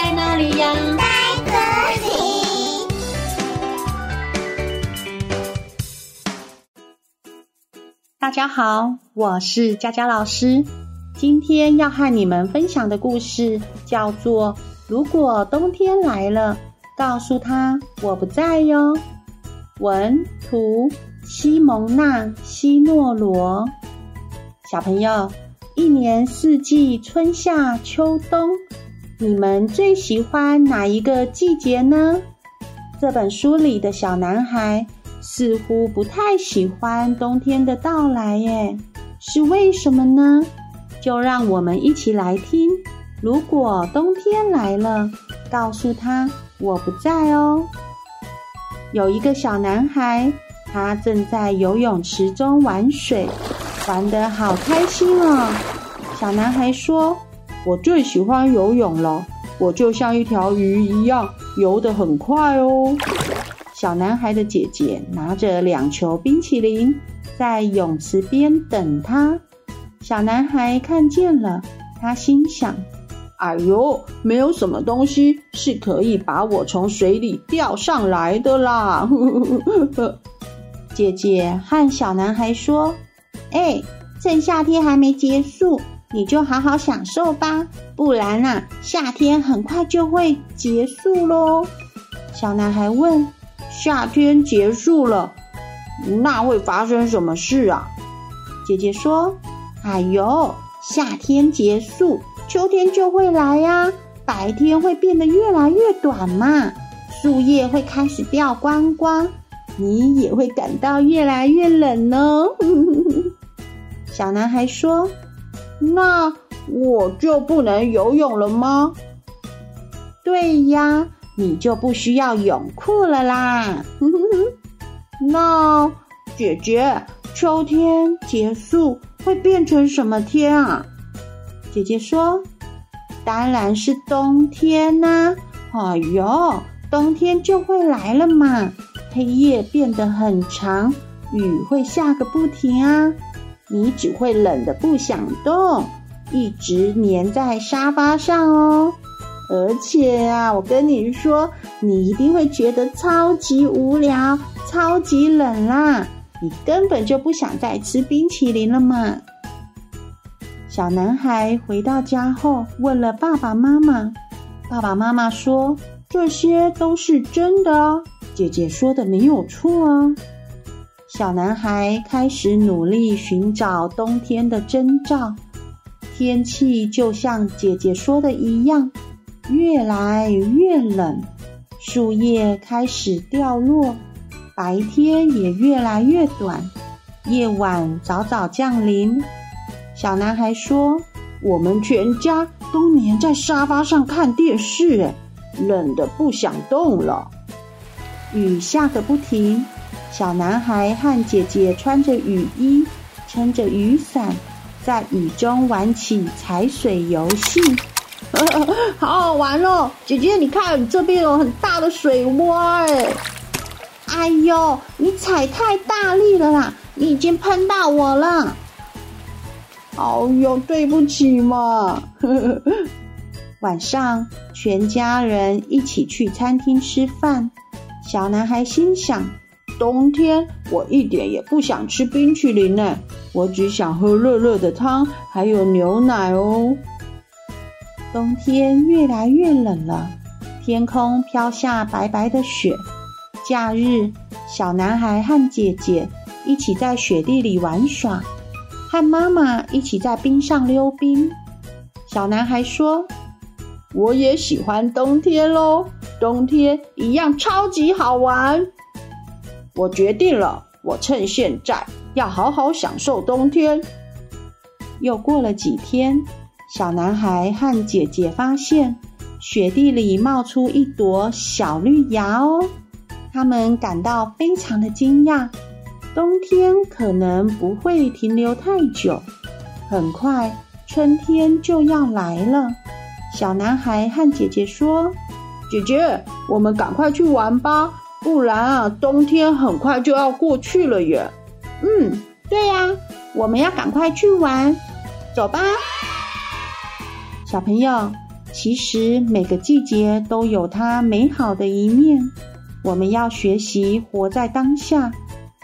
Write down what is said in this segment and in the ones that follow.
在哪里呀？在这里。大家好，我是佳佳老师。今天要和你们分享的故事叫做《如果冬天来了》，告诉他我不在哟。文图西蒙娜·西诺罗。小朋友，一年四季，春夏秋冬，你们最喜欢哪一个季节呢？这本书里的小男孩似乎不太喜欢冬天的到来耶，是为什么呢？就让我们一起来听。如果冬天来了，告诉他我不在哦。有一个小男孩，他正在游泳池中玩水，玩得好开心哦。小男孩说：“我最喜欢游泳了，我就像一条鱼一样，游得很快哦。”小男孩的姐姐拿着两球冰淇淋，在泳池边等他。小男孩看见了，他心想。哎呦，没有什么东西是可以把我从水里钓上来的啦！姐姐和小男孩说：“哎，趁夏天还没结束，你就好好享受吧，不然啊，夏天很快就会结束喽。”小男孩问：“夏天结束了，那会发生什么事啊？”姐姐说：“哎呦，夏天结束。”秋天就会来呀，白天会变得越来越短嘛，树叶会开始掉光光，你也会感到越来越冷哦。小男孩说：“那我就不能游泳了吗？”对呀，你就不需要泳裤了啦。那姐姐，秋天结束会变成什么天啊？姐姐说：“当然是冬天呐！哎呦，冬天就会来了嘛，黑夜变得很长，雨会下个不停啊！你只会冷得不想动，一直黏在沙发上哦。而且啊，我跟你说，你一定会觉得超级无聊、超级冷啦！你根本就不想再吃冰淇淋了嘛！”小男孩回到家后，问了爸爸妈妈。爸爸妈妈说：“这些都是真的哦，姐姐说的没有错哦。”小男孩开始努力寻找冬天的征兆。天气就像姐姐说的一样，越来越冷，树叶开始掉落，白天也越来越短，夜晚早早降临。小男孩说：“我们全家都黏在沙发上看电视，冷得不想动了。”雨下个不停，小男孩和姐姐穿着雨衣，撑着雨伞，在雨中玩起踩水游戏，好好玩哦！姐姐，你看这边有很大的水洼，哎，哎呦，你踩太大力了啦，你已经喷到我了。哦哟，对不起嘛。晚上，全家人一起去餐厅吃饭。小男孩心想：冬天我一点也不想吃冰淇淋呢，我只想喝热热的汤，还有牛奶哦。冬天越来越冷了，天空飘下白白的雪。假日，小男孩和姐姐一起在雪地里玩耍。和妈妈一起在冰上溜冰。小男孩说：“我也喜欢冬天喽，冬天一样超级好玩。”我决定了，我趁现在要好好享受冬天。又过了几天，小男孩和姐姐发现雪地里冒出一朵小绿芽哦，他们感到非常的惊讶。冬天可能不会停留太久，很快春天就要来了。小男孩和姐姐说：“姐姐，我们赶快去玩吧，不然啊，冬天很快就要过去了耶。”“嗯，对呀，我们要赶快去玩，走吧。”小朋友，其实每个季节都有它美好的一面。我们要学习活在当下，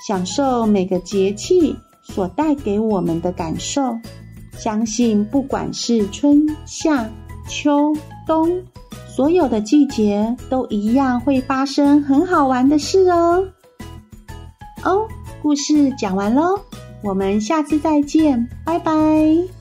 享受每个节气所带给我们的感受。相信不管是春夏秋冬，所有的季节都一样会发生很好玩的事哦。哦，故事讲完喽，我们下次再见，拜拜。